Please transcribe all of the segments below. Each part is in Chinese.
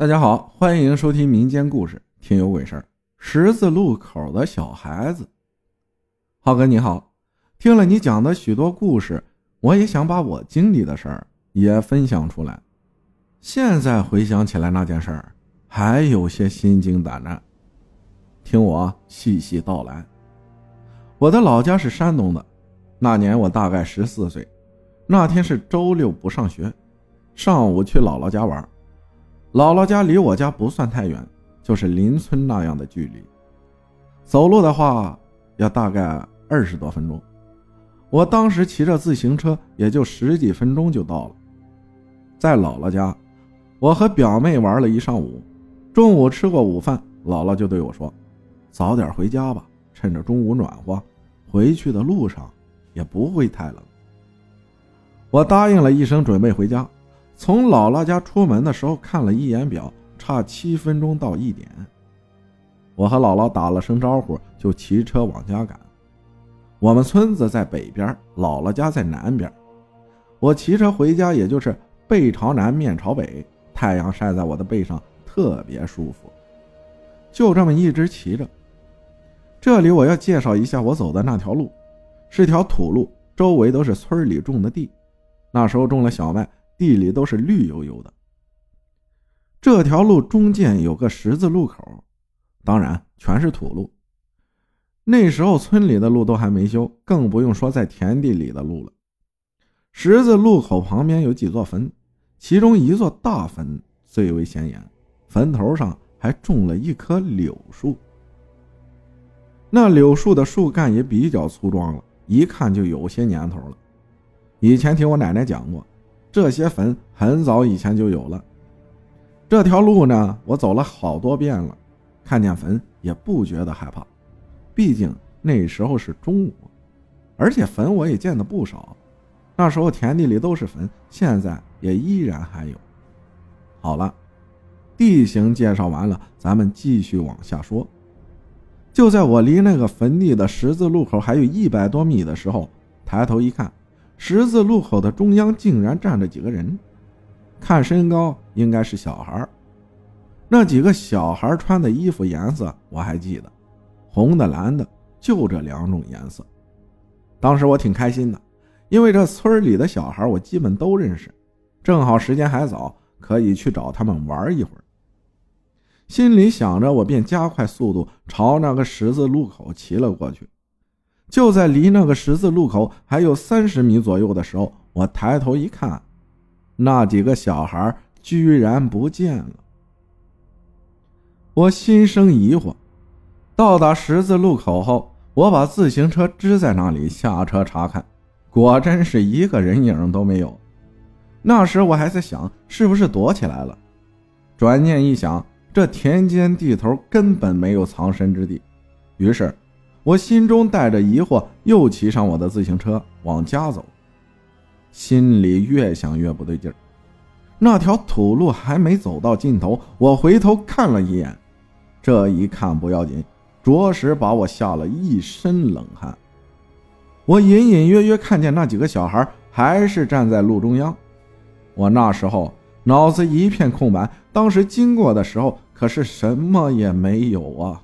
大家好，欢迎收听民间故事《听有鬼事儿》。十字路口的小孩子，浩哥你好，听了你讲的许多故事，我也想把我经历的事儿也分享出来。现在回想起来那件事儿，还有些心惊胆战。听我细细道来。我的老家是山东的，那年我大概十四岁，那天是周六不上学，上午去姥姥家玩。姥姥家离我家不算太远，就是邻村那样的距离。走路的话要大概二十多分钟。我当时骑着自行车，也就十几分钟就到了。在姥姥家，我和表妹玩了一上午。中午吃过午饭，姥姥就对我说：“早点回家吧，趁着中午暖和，回去的路上也不会太冷。”我答应了一声，准备回家。从姥姥家出门的时候看了一眼表，差七分钟到一点。我和姥姥打了声招呼，就骑车往家赶。我们村子在北边，姥姥家在南边。我骑车回家，也就是背朝南，面朝北，太阳晒在我的背上，特别舒服。就这么一直骑着。这里我要介绍一下我走的那条路，是条土路，周围都是村里种的地，那时候种了小麦。地里都是绿油油的。这条路中间有个十字路口，当然全是土路。那时候村里的路都还没修，更不用说在田地里的路了。十字路口旁边有几座坟，其中一座大坟最为显眼，坟头上还种了一棵柳树。那柳树的树干也比较粗壮了，一看就有些年头了。以前听我奶奶讲过。这些坟很早以前就有了。这条路呢，我走了好多遍了，看见坟也不觉得害怕，毕竟那时候是中午，而且坟我也见的不少。那时候田地里都是坟，现在也依然还有。好了，地形介绍完了，咱们继续往下说。就在我离那个坟地的十字路口还有一百多米的时候，抬头一看。十字路口的中央竟然站着几个人，看身高应该是小孩那几个小孩穿的衣服颜色我还记得，红的、蓝的，就这两种颜色。当时我挺开心的，因为这村里的小孩我基本都认识，正好时间还早，可以去找他们玩一会儿。心里想着，我便加快速度朝那个十字路口骑了过去。就在离那个十字路口还有三十米左右的时候，我抬头一看，那几个小孩居然不见了。我心生疑惑。到达十字路口后，我把自行车支在那里，下车查看，果真是一个人影都没有。那时我还在想，是不是躲起来了？转念一想，这田间地头根本没有藏身之地，于是。我心中带着疑惑，又骑上我的自行车往家走，心里越想越不对劲儿。那条土路还没走到尽头，我回头看了一眼，这一看不要紧，着实把我吓了一身冷汗。我隐隐约约看见那几个小孩还是站在路中央，我那时候脑子一片空白，当时经过的时候可是什么也没有啊。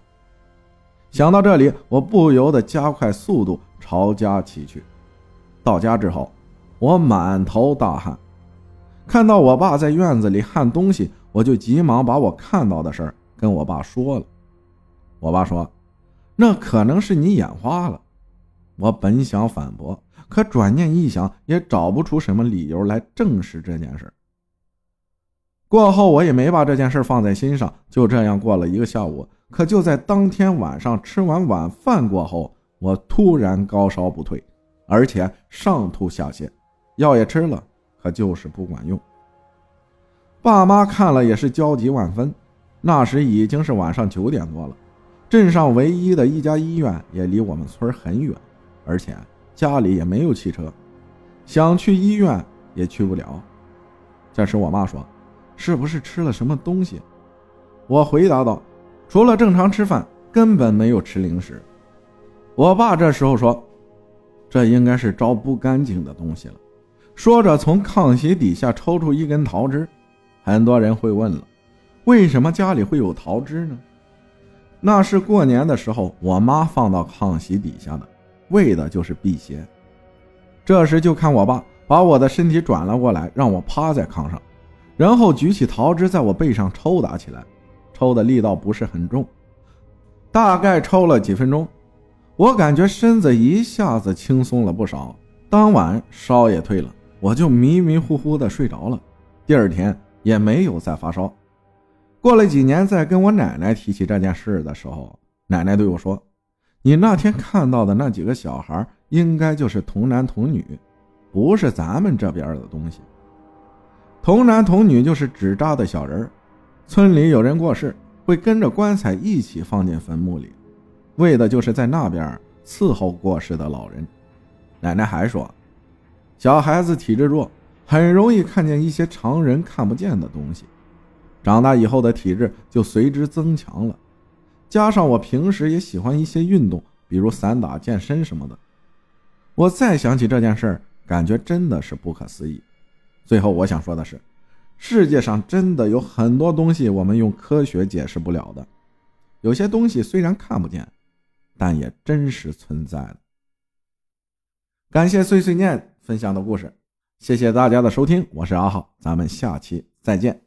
想到这里，我不由得加快速度朝家骑去。到家之后，我满头大汗，看到我爸在院子里焊东西，我就急忙把我看到的事儿跟我爸说了。我爸说：“那可能是你眼花了。”我本想反驳，可转念一想，也找不出什么理由来证实这件事。过后，我也没把这件事放在心上，就这样过了一个下午。可就在当天晚上吃完晚饭过后，我突然高烧不退，而且上吐下泻，药也吃了，可就是不管用。爸妈看了也是焦急万分。那时已经是晚上九点多了，镇上唯一的一家医院也离我们村很远，而且家里也没有汽车，想去医院也去不了。这时我妈说：“是不是吃了什么东西？”我回答道。除了正常吃饭，根本没有吃零食。我爸这时候说：“这应该是招不干净的东西了。”说着，从炕席底下抽出一根桃枝。很多人会问了：为什么家里会有桃枝呢？那是过年的时候，我妈放到炕席底下的，为的就是辟邪。这时就看我爸把我的身体转了过来，让我趴在炕上，然后举起桃枝在我背上抽打起来，抽的力道不是很重，大概抽了几分钟，我感觉身子一下子轻松了不少。当晚烧也退了，我就迷迷糊糊的睡着了，第二天也没有再发烧。过了几年，在跟我奶奶提起这件事的时候，奶奶对我说：“你那天看到的那几个小孩，应该就是童男童女，不是咱们这边的东西。童男童女就是纸扎的小人村里有人过世，会跟着棺材一起放进坟墓里，为的就是在那边伺候过世的老人。”奶奶还说，小孩子体质弱，很容易看见一些常人看不见的东西。长大以后的体质就随之增强了，加上我平时也喜欢一些运动，比如散打、健身什么的。我再想起这件事儿，感觉真的是不可思议。最后我想说的是，世界上真的有很多东西我们用科学解释不了的，有些东西虽然看不见，但也真实存在的。感谢碎碎念分享的故事，谢谢大家的收听，我是阿浩，咱们下期再见。